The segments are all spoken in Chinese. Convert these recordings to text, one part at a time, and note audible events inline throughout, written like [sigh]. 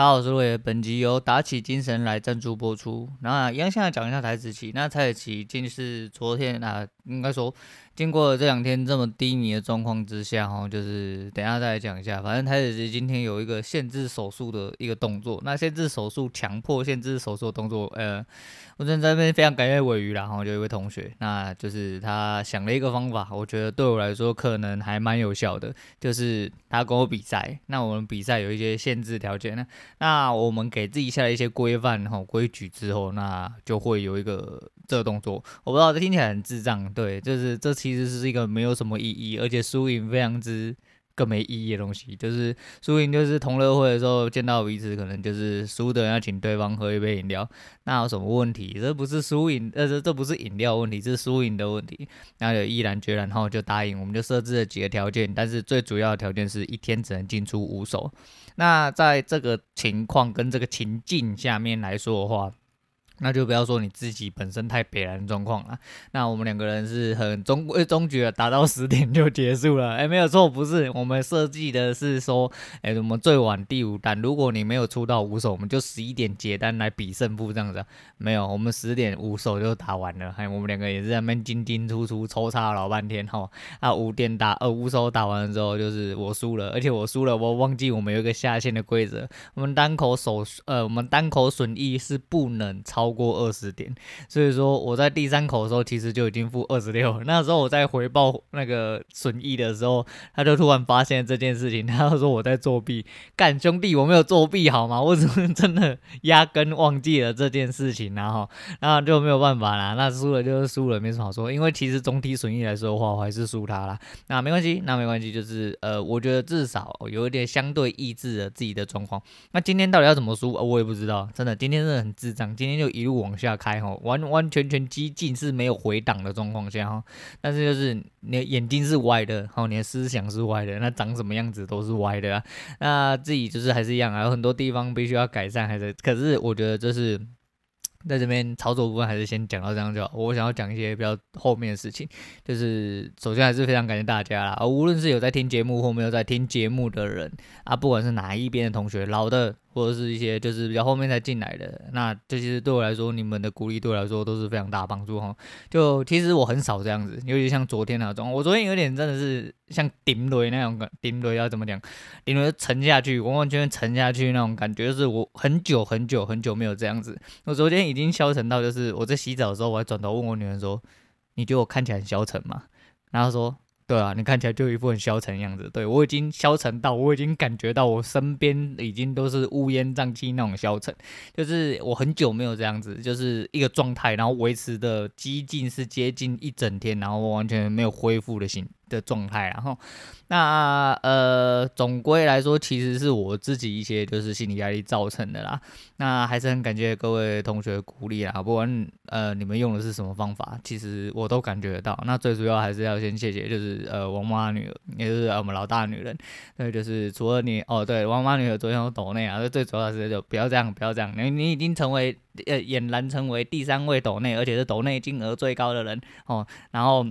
大家好，我是魏，本集由打起精神来赞助播出。那一样，现在讲一下台子棋。那台指期竟是昨天啊，应该说。经过这两天这么低迷的状况之下，哈，就是等下再来讲一下。反正台指期今天有一个限制手术的一个动作，那限制手术、强迫限制手术的动作，呃，我真的在这边非常感谢尾鱼，然后就一位同学，那就是他想了一个方法，我觉得对我来说可能还蛮有效的，就是他跟我比赛，那我们比赛有一些限制条件，呢那我们给自己下了一些规范哈规矩之后，那就会有一个。这个动作我不知道，这听起来很智障，对，就是这其实是一个没有什么意义，而且输赢非常之更没意义的东西。就是输赢就是同乐会的时候见到彼此，可能就是输的人要请对方喝一杯饮料，那有什么问题？这不是输赢，呃，这这不是饮料问题，是输赢的问题。那就毅然决然，然后就答应，我们就设置了几个条件，但是最主要的条件是一天只能进出五手。那在这个情况跟这个情境下面来说的话。那就不要说你自己本身太北烂的状况了。那我们两个人是很中规中矩的，打到十点就结束了。哎、没有错，不是我们设计的是说，哎、我们最晚第五单，如果你没有出到五手，我们就十一点结单来比胜负这样子。没有，我们十点五手就打完了。还我们两个也是在那边进进出出抽插老半天哈。啊，五点打呃五手打完了之后，就是我输了，而且我输了，我忘记我们有一个下限的规则，我们单口手呃我们单口损益是不能超。超过二十点，所以说我在第三口的时候其实就已经负二十六。那时候我在回报那个损益的时候，他就突然发现这件事情，他说我在作弊。干兄弟，我没有作弊好吗？我怎么真的压根忘记了这件事情，然后然后就没有办法啦。那输了就是输了，没什么好说。因为其实总体损益来说的话，我还是输他啦。那没关系，那没关系，就是呃，我觉得至少有一点相对抑制了自己的状况。那今天到底要怎么输，我也不知道。真的，今天真的很智障，今天就。一路往下开哈，完完全全激进是没有回档的状况下哈，但是就是你的眼睛是歪的，哈，你的思想是歪的，那长什么样子都是歪的啊。那自己就是还是一样啊，有很多地方必须要改善，还是可是我觉得这是 [tsk] 在这边操作部分还是先讲到这样就好。我想要讲一些比较后面的事情，就是首先还是非常感谢大家啦，而无论是有在听节目或没有在听节目的人啊，不管是哪一边的同学，老的。或者是一些就是比较后面才进来的，那这其实对我来说，你们的鼓励对我来说都是非常大帮助哈。就其实我很少这样子，尤其像昨天那种，我昨天有点真的是像顶雷那种感，顶雷要怎么讲？顶雷沉下去，完完全全沉下去那种感觉，就是我很久很久很久没有这样子。我昨天已经消沉到，就是我在洗澡的时候，我还转头问我女儿说：“你觉得我看起来很消沉吗？”然后说。对啊，你看起来就一副很消沉的样子。对，我已经消沉到，我已经感觉到我身边已经都是乌烟瘴气那种消沉，就是我很久没有这样子，就是一个状态，然后维持的几近是接近一整天，然后我完全没有恢复的心的状态，然后那呃，总归来说，其实是我自己一些就是心理压力造成的啦。那还是很感谢各位同学鼓励啦，不管呃你们用的是什么方法，其实我都感觉得到。那最主要还是要先谢谢，就是呃王妈女儿，也就是我们老大女人。对，就是除了你哦，对，王妈女儿昨天有抖内啊，最主要是就不要这样，不要这样，你你已经成为呃俨然成为第三位抖内，而且是抖内金额最高的人哦，然后。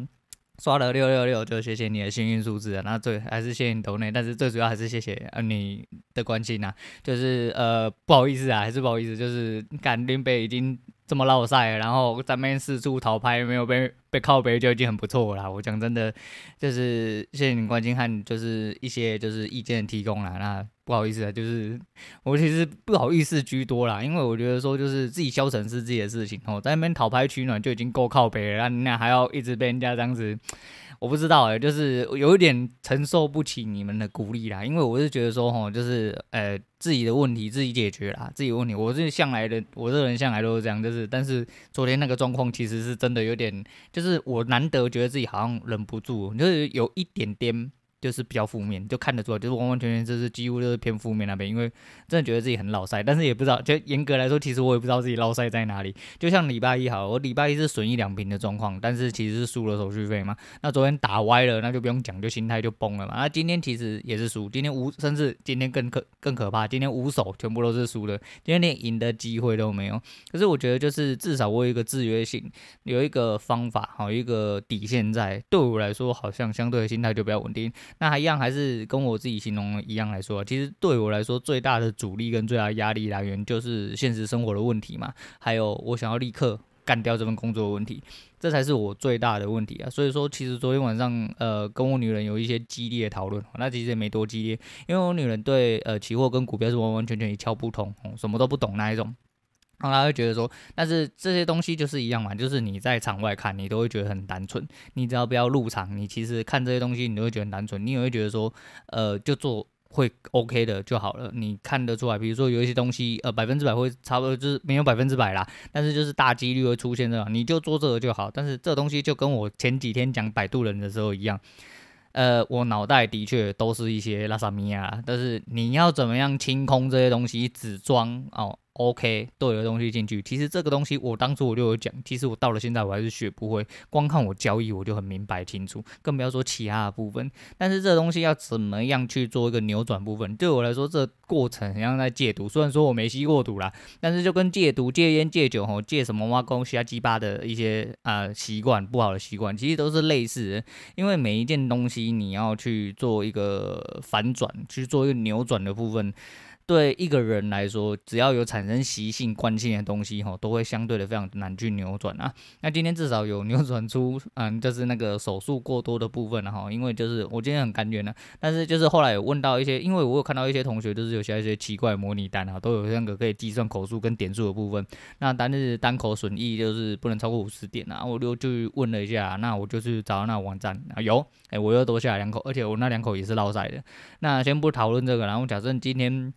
刷了六六六，就谢谢你的幸运数字啊！那最还是谢谢你投内，但是最主要还是谢谢呃你的关心呐、啊，就是呃不好意思啊，还是不好意思，就是干林北已经这么落赛，然后咱们四处逃拍没有被被靠北就已经很不错了。我讲真的，就是谢谢你关心和就是一些就是意见提供了那。不好意思啊，就是我其实不好意思居多啦，因为我觉得说就是自己消沉是自己的事情哦，在那边讨拍取暖就已经够靠北了，那还要一直被人家这样子，[tsk] 我不知道哎，就是有一点承受不起你们的鼓励啦，因为我是觉得说吼，就是呃自己的问题自己解决啦，自己问题，我是向来的，我这人向来都是这样，就是但是昨天那个状况其实是真的有点，就是我难得觉得自己好像忍不住，就是有一点点。就是比较负面，就看得出来，就是完完全全就是几乎都是偏负面那边，因为真的觉得自己很老赛，但是也不知道，就严格来说，其实我也不知道自己老赛在哪里。就像礼拜一好，我礼拜一是损益两平的状况，但是其实是输了手续费嘛。那昨天打歪了，那就不用讲，就心态就崩了嘛。那今天其实也是输，今天五，甚至今天更可更可怕，今天五手全部都是输的，今天连赢的机会都没有。可是我觉得就是至少我有一个制约性，有一个方法，好一个底线在，对我来说好像相对的心态就比较稳定。那还一样还是跟我自己形容一样来说，其实对我来说最大的阻力跟最大的压力来源就是现实生活的问题嘛，还有我想要立刻干掉这份工作的问题，这才是我最大的问题啊。所以说，其实昨天晚上呃跟我女人有一些激烈讨论，那其实也没多激烈，因为我女人对呃期货跟股票是完完全全一窍不通，什么都不懂那一种。然后他会觉得说，但是这些东西就是一样嘛，就是你在场外看，你都会觉得很单纯。你只要不要入场，你其实看这些东西，你都会觉得很单纯。你也会觉得说，呃，就做会 OK 的就好了。你看得出来，比如说有一些东西，呃，百分之百会差不多，就是没有百分之百啦，但是就是大几率会出现这样，你就做这个就好。但是这东西就跟我前几天讲摆渡人的时候一样，呃，我脑袋的确都是一些拉萨米亚，但是你要怎么样清空这些东西，只装哦。OK，都有东西进去。其实这个东西我当初我就有讲，其实我到了现在我还是学不会。光看我交易我就很明白清楚，更不要说其他的部分。但是这东西要怎么样去做一个扭转部分，对我来说这过程很像在戒毒。虽然说我没吸过毒啦，但是就跟戒毒、戒烟、戒酒吼、戒什么挖工瞎鸡巴的一些啊、习惯不好的习惯，其实都是类似的。因为每一件东西你要去做一个反转，去做一个扭转的部分。对一个人来说，只要有产生习性惯性的东西，吼，都会相对的非常难去扭转啊。那今天至少有扭转出，嗯，就是那个手术过多的部分了哈。因为就是我今天很甘愿的，但是就是后来有问到一些，因为我有看到一些同学就是有写一些奇怪的模拟单啊，都有那个可以计算口数跟点数的部分。那单日单口损益就是不能超过五十点啊。我就就问了一下，那我就去找那网站啊，有，哎，我又多下两口，而且我那两口也是落赛的。那先不讨论这个，然后假设今天。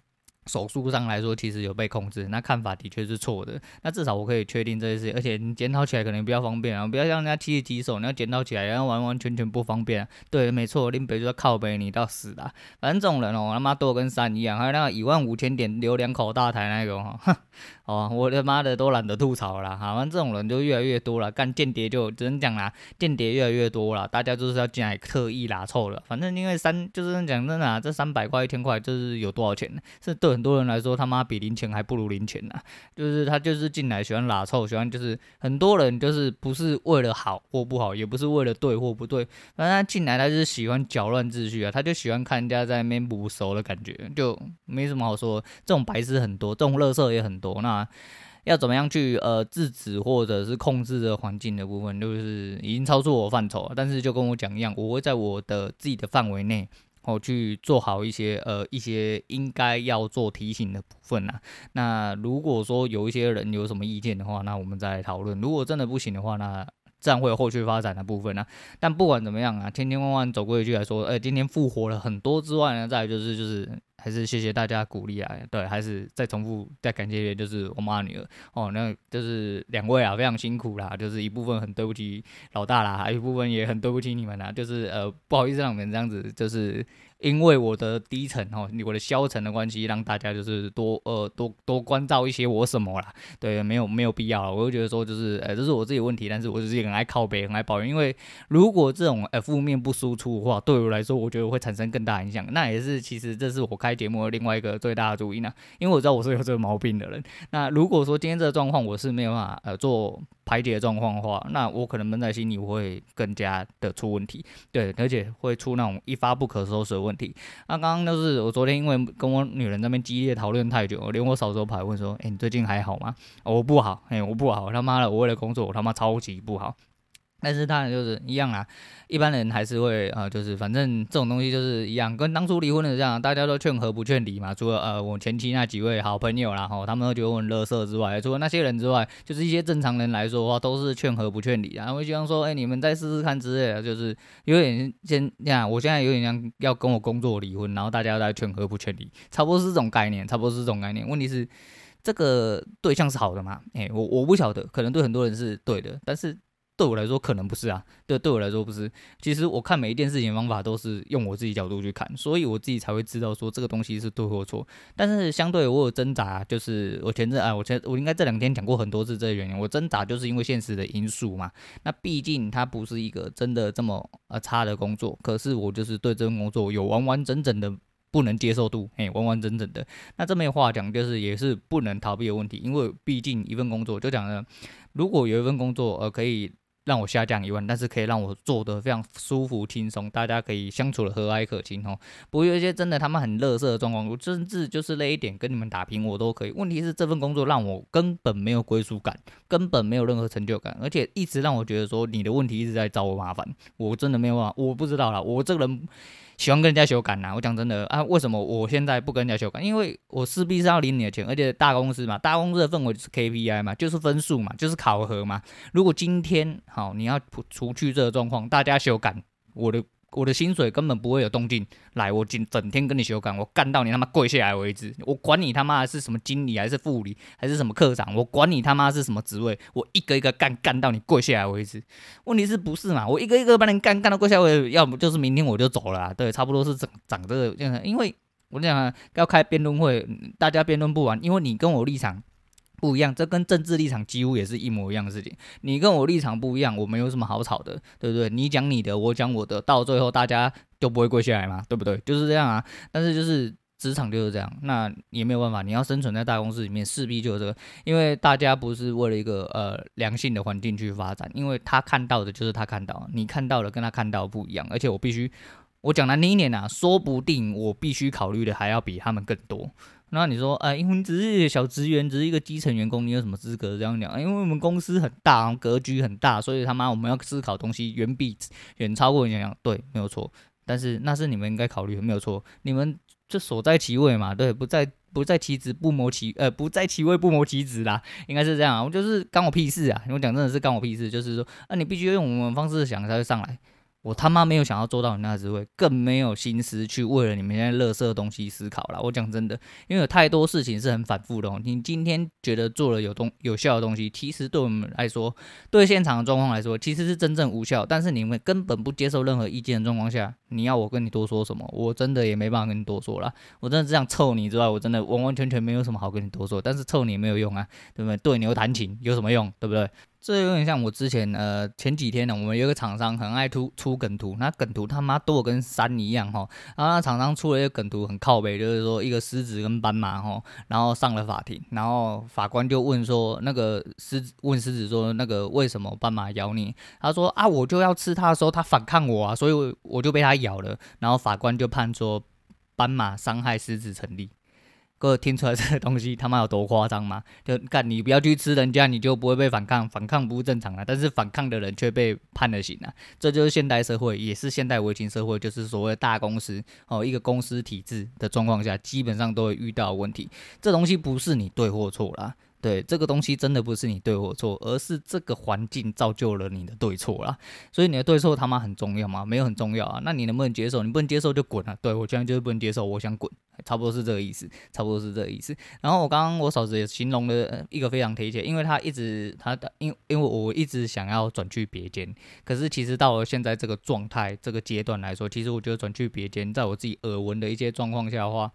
手术上来说，其实有被控制，那看法的确是错的。那至少我可以确定这些事情，而且你检讨起来可能比较方便啊，不要像人家提起手，你要检讨起来，然后完完全全不方便啊。对，没错，林北就要靠北你到死啦。反正这种人哦，他妈多跟山一样，还有那个一万五千点留两口大台那种哈，哼。哦，我的妈的都懒得吐槽了，好，反正这种人就越来越多了，干间谍就只能讲啦，间谍越来越多了，大家就是要进来刻意拉臭了。反正因为三就是讲真的啊，这三百块一千块就是有多少钱？是对很多人来说他妈比零钱还不如零钱呐。就是他就是进来喜欢拉臭，喜欢就是很多人就是不是为了好或不好，也不是为了对或不对，反正他进来他就是喜欢搅乱秩序啊，他就喜欢看人家在那边不熟的感觉，就没什么好说。这种白痴很多，这种垃圾也很多，那。要怎么样去呃制止或者是控制这个环境的部分，就是已经超出我范畴了。但是就跟我讲一样，我会在我的自己的范围内，哦去做好一些呃一些应该要做提醒的部分呐。那如果说有一些人有什么意见的话，那我们再讨论。如果真的不行的话，那自然会有后续发展的部分啊。但不管怎么样啊，千千万万走过一句来说，呃，今天复活了很多之外呢，再就是就是。还是谢谢大家鼓励啊，对，还是再重复再感谢一遍，就是我妈女儿哦，那就是两位啊，非常辛苦啦，就是一部分很对不起老大啦，还有一部分也很对不起你们啦，就是呃不好意思让你们这样子，就是。因为我的低沉哦，我的消沉的关系，让大家就是多呃多多关照一些我什么啦，对，没有没有必要，我就觉得说就是呃这是我自己的问题，但是我自己很爱靠北，很爱抱怨，因为如果这种呃负面不输出的话，对我来说，我觉得会产生更大影响，那也是其实这是我开节目的另外一个最大的主因呢，因为我知道我是有这个毛病的人，那如果说今天这个状况我是没有办法呃做。排解状况的话，那我可能闷在心里我会更加的出问题，对，而且会出那种一发不可收拾的问题。那刚刚就是我昨天因为跟我女人那边激烈讨论太久，连我嫂子都跑来问说：“哎、你最近还好吗？”我不好，哎、我不好，他妈的，我为了工作，我他妈超级不好。但是当然就是一样啊，一般人还是会啊、就是反正这种东西就是一样，跟当初离婚的这样，大家都劝和不劝离嘛。除了呃我前期那几位好朋友啦，吼，他们都觉得我很垃圾之外，除了那些人之外，就是一些正常人来说的话，都是劝和不劝离啊。然后希望说，哎、你们再试试看之类的，就是有点先这样，我现在有点像要跟我工作离婚，然后大家在劝和不劝离，差不多是这种概念，差不多是这种概念。问题是这个对象是好的吗？哎、我我不晓得，可能对很多人是对的，但是。对我来说可能不是啊，对，对我来说不是。其实我看每一件事情的方法都是用我自己角度去看，所以我自己才会知道说这个东西是对或错。但是相对我有挣扎，就是我前阵啊，我前我应该这两天讲过很多次这个原因。我挣扎就是因为现实的因素嘛。那毕竟它不是一个真的这么呃差的工作，可是我就是对这份工作有完完整整的不能接受度，嘿，完完整整的。那这么话讲就是也是不能逃避的问题，因为毕竟一份工作就讲了，如果有一份工作呃可以。让我下降一万，但是可以让我坐得非常舒服轻松，大家可以相处的和蔼可亲哦。不过有一些真的他们很乐色的状况，我甚至就是累一点跟你们打平我都可以。问题是这份工作让我根本没有归属感，根本没有任何成就感，而且一直让我觉得说你的问题一直在找我麻烦，我真的没有办法，我不知道啦，我这个人。喜欢跟人家修改呐，我讲真的啊，为什么我现在不跟人家修改？因为我势必是要领你的钱，而且大公司嘛，大公司的氛围就是 KPI 嘛，就是分数嘛，就是考核嘛。如果今天好，你要除去这个状况，大家修改我的。我的薪水根本不会有动静，来，我整整天跟你修改，我干到你他妈跪下来为止。我管你他妈是什么经理还是副理还是什么科长，我管你他妈是什么职位，我一个一个干干到你跪下来为止。问题是不是嘛？我一个一个把你干干到跪下来，要不就是明天我就走了。对，差不多是长长这个。因为我讲啊，要开辩论会，大家辩论不完，因为你跟我立场。不一样，这跟政治立场几乎也是一模一样的事情。你跟我立场不一样，我没有什么好吵的，对不对？你讲你的，我讲我的，到最后大家就不会跪下来嘛，对不对？就是这样啊。但是就是职场就是这样，那也没有办法。你要生存在大公司里面，势必就是这个，因为大家不是为了一个呃良性的环境去发展，因为他看到的就是他看到，你看到的跟他看到不一样。而且我必须，我讲难听一点啊，说不定我必须考虑的还要比他们更多。那你说，哎，因为你只是小职员，只是一个基层员工，你有什么资格这样讲？因为我们公司很大，格局很大，所以他妈我们要思考东西远比远超过你想，对，没有错。但是那是你们应该考虑的，没有错。你们就所在其位嘛，对，不在不在其职不谋其呃不在其位不谋其职啦，应该是这样。我就是干我屁事啊！我讲真的是干我屁事，就是说，啊，你必须用我们方式想才会上来。我他妈没有想要做到你那个职位，更没有心思去为了你们现在垃圾的东西思考了。我讲真的，因为有太多事情是很反复的哦。你今天觉得做了有东有效的东西，其实对我们来说，对现场的状况来说，其实是真正无效。但是你们根本不接受任何意见的状况下，你要我跟你多说什么？我真的也没办法跟你多说了。我真的只想臭你之外，我真的完完全全没有什么好跟你多说。但是臭你也没有用啊，对不对？对牛弹琴有什么用？对不对？这有点像我之前呃前几天呢，我们有个厂商很爱出出梗图，那梗图他妈多跟山一样哈。然后那厂商出了一个梗图很靠北，就是说一个狮子跟斑马哈，然后上了法庭，然后法官就问说那个狮子问狮子说那个为什么斑马咬你？他说啊我就要吃它的时候它反抗我啊，所以我就被它咬了。然后法官就判说斑马伤害狮子成立。各位听出来这个东西他妈有多夸张吗？[laughs] 就干你不要去吃人家，你就不会被反抗，反抗不正常的，但是反抗的人却被判了刑啊！这就是现代社会，也是现代违禁社会，就是所谓大公司哦，一个公司体制的状况下，基本上都会遇到问题。这东西不是你对或错啦。对，这个东西真的不是你对或错，而是这个环境造就了你的对错啦。所以你的对错他妈很重要吗？没有很重要啊。那你能不能接受？你不能接受就滚啊！对，我现在就是不能接受，我想滚。差不多是这个意思，差不多是这个意思。然后我刚刚我嫂子也形容了一个非常贴切，因为她一直她的因因为我一直想要转去别间，可是其实到了现在这个状态这个阶段来说，其实我觉得转去别间，在我自己耳闻的一些状况下的话，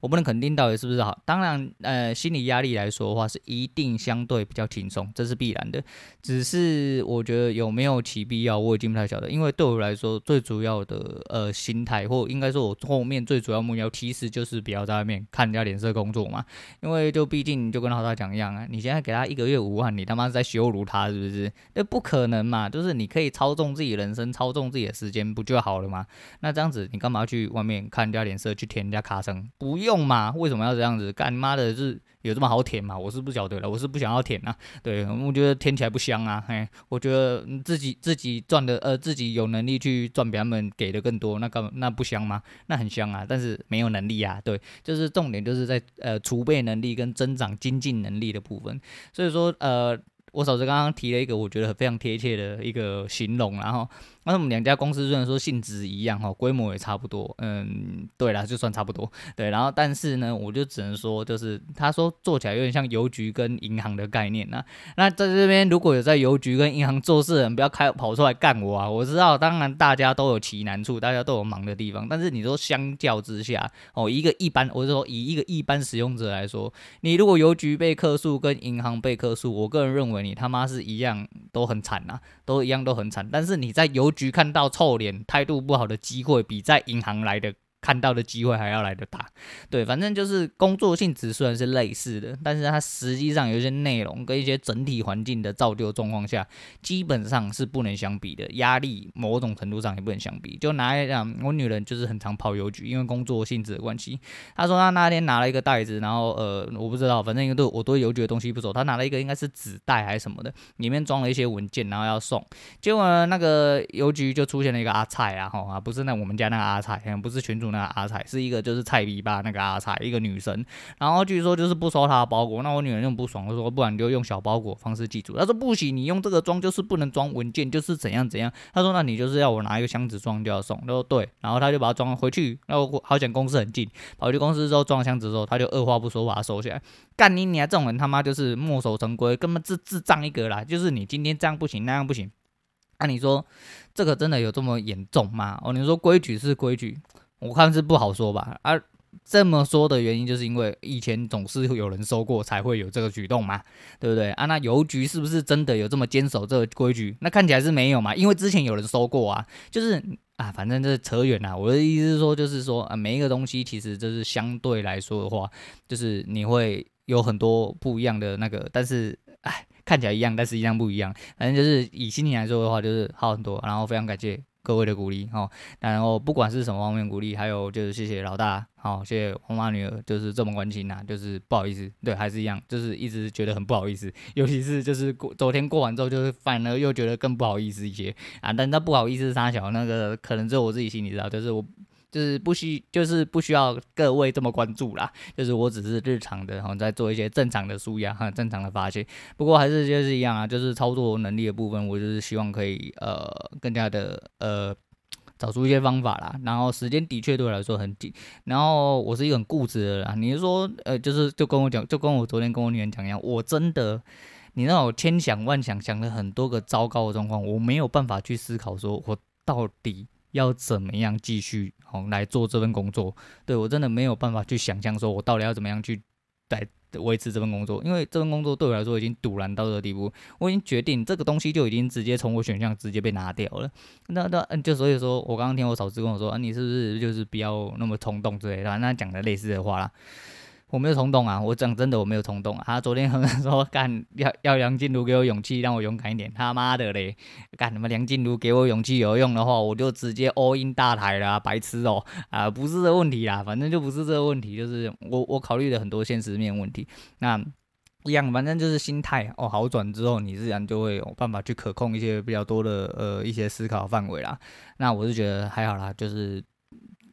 我不能肯定到底是不是好。当然，呃，心理压力来说的话，是一定相对比较轻松，这是必然的。只是我觉得有没有其必要，我已经不太晓得。因为对我来说，最主要的呃心态，或应该说我后面最主要目标，其实就就。是不要在外面看人家脸色工作嘛？因为就毕竟就跟老大讲一样啊，你现在给他一个月五万，你他妈是在羞辱他是不是？那不可能嘛！就是你可以操纵自己人生，操纵自己的时间，不就好了吗？那这样子你干嘛去外面看人家脸色，去舔人家卡层？不用嘛？为什么要这样子？干妈的是。有这么好舔吗？我是不晓得了，我是不想要舔啊。对，我觉得舔起来不香啊。嘿，我觉得自己自己赚的，呃，自己有能力去赚比他们给的更多，那干那不香吗？那很香啊，但是没有能力啊。对，就是重点就是在呃储备能力跟增长精进能力的部分。所以说，呃，我嫂子刚刚提了一个我觉得非常贴切的一个形容，然后。那我们两家公司虽然说性质一样哈，规模也差不多，嗯，对啦，就算差不多，[laughs] 对，然后但是呢，我就只能说，就是他说做起来有点像邮局跟银行的概念呐。那在这边如果有在邮局跟银行做事的人，不要开跑出来干我啊！我知道，当然大家都有其难处，大家都有忙的地方，但是你说相较之下，哦，一个一般，我是说以一个一般使用者来说，你如果邮局被客诉跟银行被客诉，我个人认为你他妈是一样都很惨呐，都一样都很惨，但是你在邮局看到臭脸、态度不好的机会，比在银行来的看到的机会还要来得大，对，反正就是工作性质虽然是类似的，但是它实际上有一些内容跟一些整体环境的造就状况下，基本上是不能相比的，压力某种程度上也不能相比。就拿来讲，我女人就是很常跑邮局，因为工作性质的关系。她说她那天拿了一个袋子，然后呃，我不知道，反正因为对我对邮局的东西不熟，她拿了一个应该是纸袋还是什么的，里面装了一些文件，然后要送。结果，那个邮局就出现了一个阿菜啊，吼啊，不是那我们家那个阿菜，不是群主。那个阿彩是一个就是菜逼吧，那个阿彩一个女生，然后据说就是不收她的包裹，那我女人就不爽，我说不然你就用小包裹方式寄出，她说不行，你用这个装就是不能装文件，就是怎样怎样，她说那你就是要我拿一个箱子装就要送，她说对，然后他就把它装回去，然后好像公司很近，跑去公司之后装箱子之后，他就二话不说把它收起来，干你你啊这种人他妈就是墨守成规，根本智智障一个啦，就是你今天这样不行那样不行，那、啊、你说这个真的有这么严重吗？哦，你说规矩是规矩。我看是不好说吧，啊，这么说的原因就是因为以前总是有人收过才会有这个举动嘛，对不对？啊，那邮局是不是真的有这么坚守这个规矩？那看起来是没有嘛，因为之前有人收过啊，就是啊，反正这扯远了。我的意思是说，就是说啊，每一个东西其实就是相对来说的话，就是你会有很多不一样的那个，但是哎，看起来一样，但是一样不一样。反正就是以心情来说的话，就是好很多。然后非常感谢。各位的鼓励哦，然后不管是什么方面鼓励，还有就是谢谢老大，好，谢谢红妈女儿，就是这么关心呐，就是不好意思，对，还是一样，就是一直觉得很不好意思，[laughs] 尤其是就是过昨天过完之后，就是反而又觉得更不好意思一些啊，但那不好意思，三小那个可能只有我自己心里知道，就是我。就是不需，就是不需要各位这么关注啦。就是我只是日常的，然后在做一些正常的输压哈，正常的发泄。不过还是就是一样啊，就是操作能力的部分，我就是希望可以呃更加的呃找出一些方法啦。然后时间的确对我来说很紧，然后我是一个很固执的人。你是说呃，就是就跟我讲，就跟我昨天跟我女人讲一样，我真的，你让我千想万想，想了很多个糟糕的状况，我没有办法去思考说我到底。要怎么样继续哦来做这份工作？对，我真的没有办法去想象，说我到底要怎么样去来维持这份工作，因为这份工作对我来说已经赌烂到这个地步，我已经决定这个东西就已经直接从我选项直接被拿掉了。那那嗯，就所以说我刚刚听我嫂子跟我说啊，你是不是就是不要那么冲动之类的，那讲的类似的话啦。我没有冲动啊！我讲真的，我没有冲动啊！他昨天和他说 [laughs] 干要要梁静茹给我勇气，让我勇敢一点。他妈的嘞！干什么梁静茹给我勇气有用的话，我就直接 all in 大台了，白痴哦！啊，不是这个问题啦，反正就不是这个问题，就是我我考虑了很多现实面问题。那一样，反正就是心态哦好转之后，你自然就会有办法去可控一些比较多的呃一些思考范围啦。那我是觉得还好啦，就是。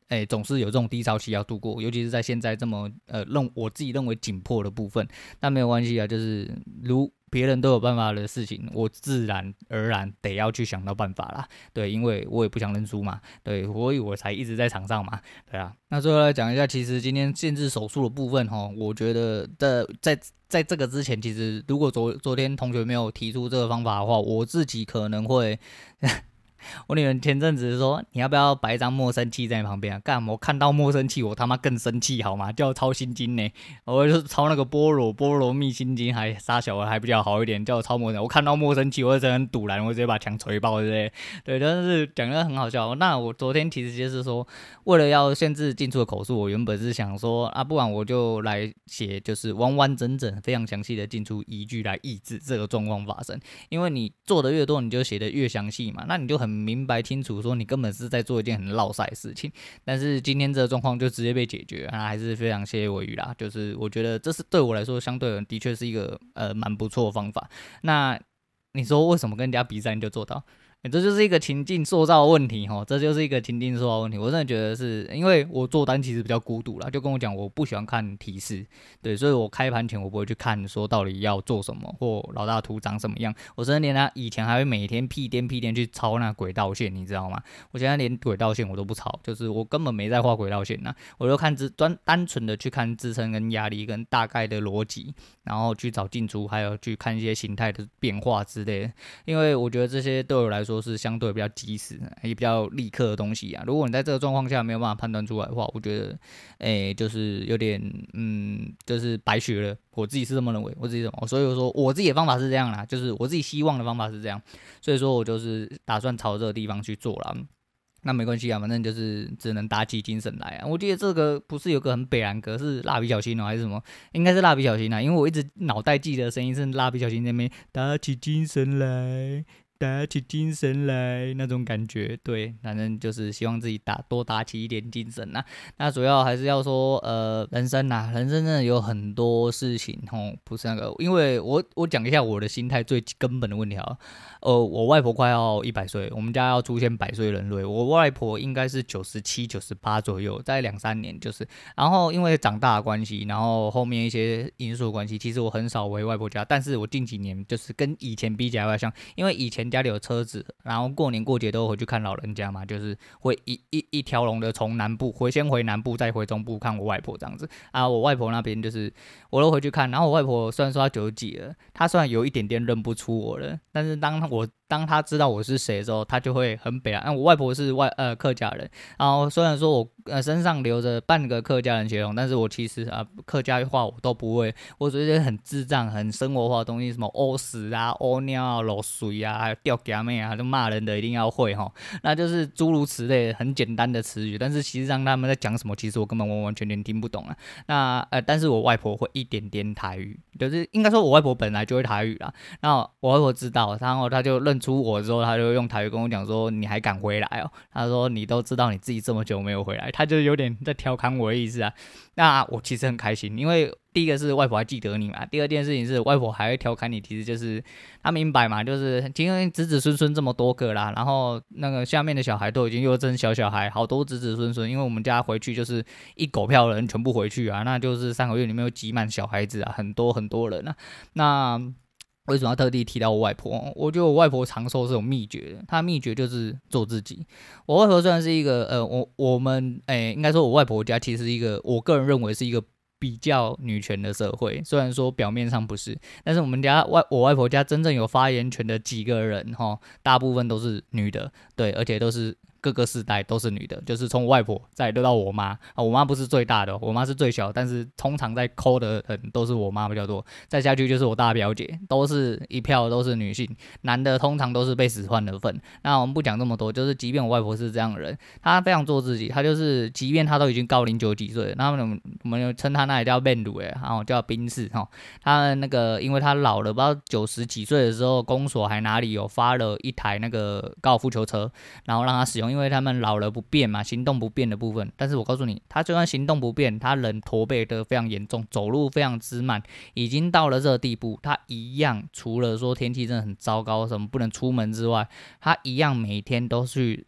哎，总是有这种低潮期要度过，尤其是在现在这么呃，认我自己认为紧迫的部分，但没有关系啊，就是如别人都有办法的事情，我自然而然得要去想到办法啦。对，因为我也不想认输嘛，对，所以我才一直在场上嘛，对啊。那最后来讲一下，其实今天限制手术的部分哈，我觉得的在在这个之前，其实如果昨昨天同学没有提出这个方法的话，我自己可能会。[laughs] 我女儿前阵子说，你要不要摆一张莫生气在你旁边啊？干嘛，我看到莫生气，我他妈更生气，好吗？叫我抄心经呢，我就是抄那个般若波罗蜜心经，还杀小孩还比较好一点，叫我抄莫生。我看到莫生气，我就真的很赌烂，我直接把墙锤爆，对不对？但是讲的很好笑。那我昨天其实就是说，为了要限制进出的口数，我原本是想说啊，不然我就来写，就是完完整整、非常详细的进出依据来抑制这个状况发生。因为你做的越多，你就写的越详细嘛，那你就很。明白清楚，说你根本是在做一件很落赛的事情，但是今天这个状况就直接被解决，啊还是非常谢谢我鱼啦。就是我觉得这是对我来说相对的确是一个呃蛮不错的方法。那你说为什么跟人家比赛你就做到？这就是一个情境塑造的问题哈，这就是一个情境塑造问题。我真的觉得是因为我做单其实比较孤独啦，就跟我讲我不喜欢看提示，对，所以我开盘前我不会去看说到底要做什么或老大图长什么样。我甚至连他以前还会每天屁颠屁颠去抄那轨道线，你知道吗？我现在连轨道线我都不抄，就是我根本没在画轨道线呐，我就看支专单纯的去看支撑跟压力跟大概的逻辑，然后去找进出，还有去看一些形态的变化之类的。因为我觉得这些对我来说。都是相对比较及时，也比较立刻的东西啊。如果你在这个状况下没有办法判断出来的话，我觉得，诶、就是有点，嗯，就是白学了。我自己是这么认为，我自己怎么，所以我说我自己的方法是这样啦，就是我自己希望的方法是这样，所以说我就是打算朝这个地方去做了。那没关系啊，反正就是只能打起精神来啊。我记得这个不是有个很北兰格是蜡笔小新哦，还是什么？应该是蜡笔小新啊，因为我一直脑袋记得声音是蜡笔小新那边打起精神来。打起精神来那种感觉，对，反正就是希望自己打多打起一点精神呐。那主要还是要说，呃，人生呐，人生真的有很多事情哦，不是那个，因为我我讲一下我的心态最根本的问题啊。呃，我外婆快要一百岁，我们家要出现百岁人类。我外婆应该是九十七、九十八左右，在两三年就是。然后因为长大的关系，然后后面一些因素关系，其实我很少回外婆家。但是我近几年就是跟以前比起来像，因为以前。家里有车子，然后过年过节都回去看老人家嘛，就是会一一一条龙的从南部回，先回南部，再回中部看我外婆这样子啊。我外婆那边就是我都回去看，然后我外婆虽然说她九十几了，她虽然有一点点认不出我了，但是当我。我当他知道我是谁的时候，他就会很北啊。我外婆是外呃客家人，然后虽然说我呃身上流着半个客家人血统，但是我其实啊客家话我都不会。我觉得很智障、很生活化的东西，什么屙屎啊、屙尿啊、漏水啊，还有吊嘎妹啊，就骂人的一定要会哈。那就是诸如此类很简单的词语，但是其实让他们在讲什么，其实我根本完完全全听不懂啊。那呃，但是我外婆会一点点台语，就是应该说我外婆本来就会台语啦。然后我外婆知道，然后他就认。出我之后，他就用台语跟我讲说：“你还敢回来哦？”他说：“你都知道你自己这么久没有回来。”他就有点在调侃我的意思啊。那我其实很开心，因为第一个是外婆还记得你嘛，第二件事情是外婆还会调侃你，其实就是他明白嘛，就是因为子子孙孙这么多个啦，然后那个下面的小孩都已经又生小小孩，好多子子孙孙，因为我们家回去就是一狗票人全部回去啊，那就是三个月里面有挤满小孩子啊，很多很多人啊，那。为什么要特地提到我外婆？我觉得我外婆长寿是有秘诀的，她秘诀就是做自己。我外婆虽然是一个呃，我我们诶，应该说我外婆家其实是一个，我个人认为是一个比较女权的社会。虽然说表面上不是，但是我们家外我外婆家真正有发言权的几个人哈，大部分都是女的，对，而且都是。各个世代都是女的，就是从我外婆再轮到我妈啊，我妈不是最大的，我妈是最小，但是通常在抠的人都是我妈比较多，再下去就是我大表姐，都是一票都是女性，男的通常都是被使唤的份。那我们不讲这么多，就是即便我外婆是这样的人，她非常做自己，她就是即便她都已经高龄九几岁，那么我们我们称她那里叫面乳诶，然后叫冰室哈，她那个因为她老了，不知道九十几岁的时候，公所还哪里有发了一台那个高尔夫球车，然后让她使用。因为他们老了不变嘛，行动不便的部分。但是我告诉你，他就算行动不便，他人驼背都非常严重，走路非常之慢，已经到了这个地步，他一样除了说天气真的很糟糕，什么不能出门之外，他一样每天都去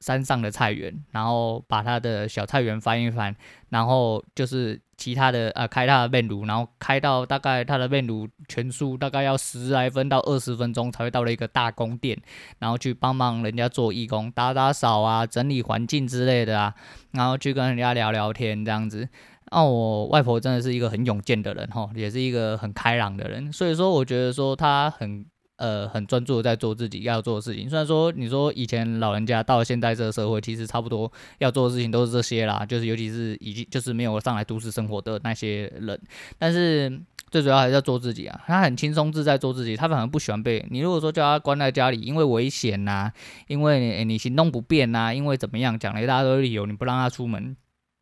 山上的菜园，然后把他的小菜园翻一翻，然后就是。其他的呃，开他的面炉，然后开到大概他的面炉全数大概要十来分到二十分钟才会到了一个大宫殿，然后去帮忙人家做义工，打打扫啊，整理环境之类的啊，然后去跟人家聊聊天这样子。哦，我外婆真的是一个很勇健的人哈，也是一个很开朗的人，所以说我觉得说她很。呃，很专注的在做自己要做的事情。虽然说你说以前老人家到现在这个社会，其实差不多要做的事情都是这些啦，就是尤其是已经就是没有上来都市生活的那些人，但是最主要还是要做自己啊。他很轻松自在做自己，他反而不喜欢被你如果说叫他关在家里，因为危险呐，因为你，你行动不便呐，因为怎么样讲了一大堆理由，你不让他出门，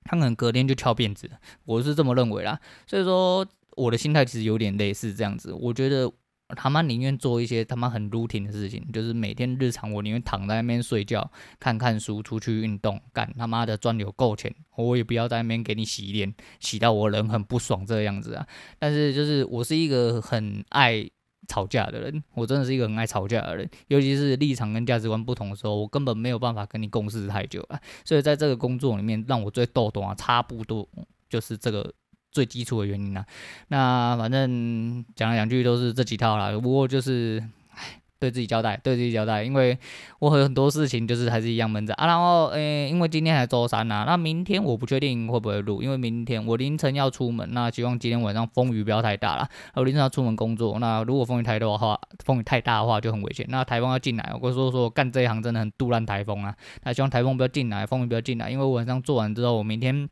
他可能隔天就翘辫子。我是这么认为啦。所以说我的心态其实有点类似这样子，我觉得。他妈宁愿做一些他妈很 routine 的事情，就是每天日常我宁愿躺在那边睡觉、看看书、出去运动，干他妈的赚有够钱，我也不要在那边给你洗脸，洗到我人很不爽这个样子啊！但是就是我是一个很爱吵架的人，我真的是一个很爱吵架的人，尤其是立场跟价值观不同的时候，我根本没有办法跟你共事太久啊！所以在这个工作里面，让我最逗懂啊，差不多就是这个。最基础的原因啦、那反正讲来讲去都是这几套啦。不过就是，对自己交代，对自己交代，因为我有很多事情就是还是一样闷着啊。然后，诶，因为今天还周三呐、那明天我不确定会不会录，因为明天我凌晨要出门，那希望今天晚上风雨不要太大了。我凌晨要出门工作，那如果风雨太多的话，风雨太大的话就很危险。那台风要进来，我说说干这一行真的很杜烂台风啊。那希望台风不要进来，风雨不要进来，因为晚上做完之后，我明天。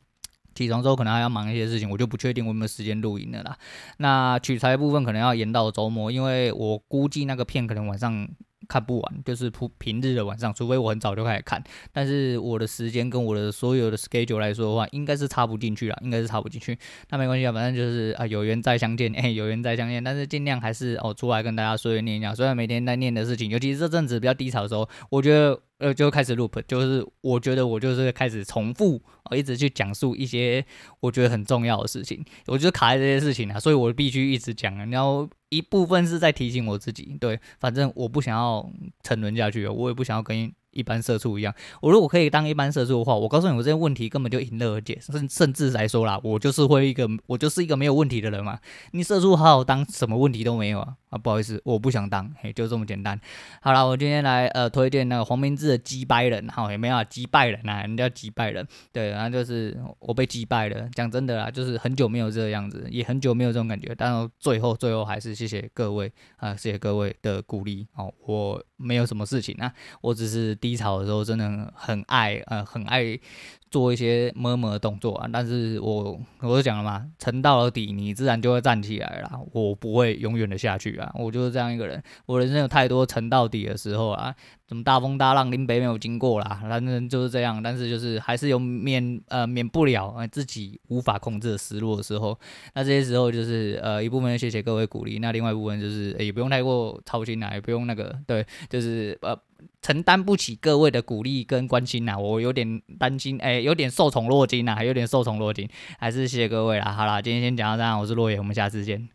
起床之后可能还要忙一些事情，我就不确定我有没有时间录影的啦。那取材部分可能要延到周末，因为我估计那个片可能晚上看不完，就是平平日的晚上，除非我很早就开始看。但是我的时间跟我的所有的 schedule 来说的话，应该是插不进去了，应该是插不进去。那没关系啊，反正就是啊，有缘再相见，哎、有缘再相见。但是尽量还是哦，出来跟大家说一念一下。虽然每天在念的事情，尤其是这阵子比较低潮的时候，我觉得。呃，就开始 loop，就是我觉得我就是开始重复啊，一直去讲述一些我觉得很重要的事情，我就卡在这些事情啊，所以我必须一直讲啊。然后一部分是在提醒我自己，对，反正我不想要沉沦下去，我也不想要跟。一般社畜一样，我如果可以当一般社畜的话，我告诉你，我这些问题根本就迎刃而解。甚甚至来说啦，我就是会一个，我就是一个没有问题的人嘛。你社畜好好当，什么问题都没有啊。啊，不好意思，我不想当，嘿，就这么简单。好了，我今天来呃推荐那个黄明志的击败人，好，也没有啊，击败人啊，人家击败人，对，然后就是我被击败了。讲真的啦，就是很久没有这个样子，也很久没有这种感觉。但最后最后还是谢谢各位啊，谢谢各位的鼓励。哦，我没有什么事情啊，我只是。低潮的时候真的很爱，呃，很爱做一些摸摸的动作啊。但是我我就讲了嘛，沉到了底，你自然就会站起来了。我不会永远的下去啊，我就是这样一个人。我人生有太多沉到底的时候啊。什么大风大浪，林北没有经过啦，反正就是这样。但是就是还是有免呃免不了呃自己无法控制的失落的时候。那这些时候就是呃一部分谢谢各位鼓励，那另外一部分就是、也不用太过操心啦，也不用那个对，就是呃承担不起各位的鼓励跟关心呐。我有点担心，哎、有点受宠若惊呐，还有点受宠若惊，还是谢谢各位啦。好啦，今天先讲到这样，我是洛野，我们下次见。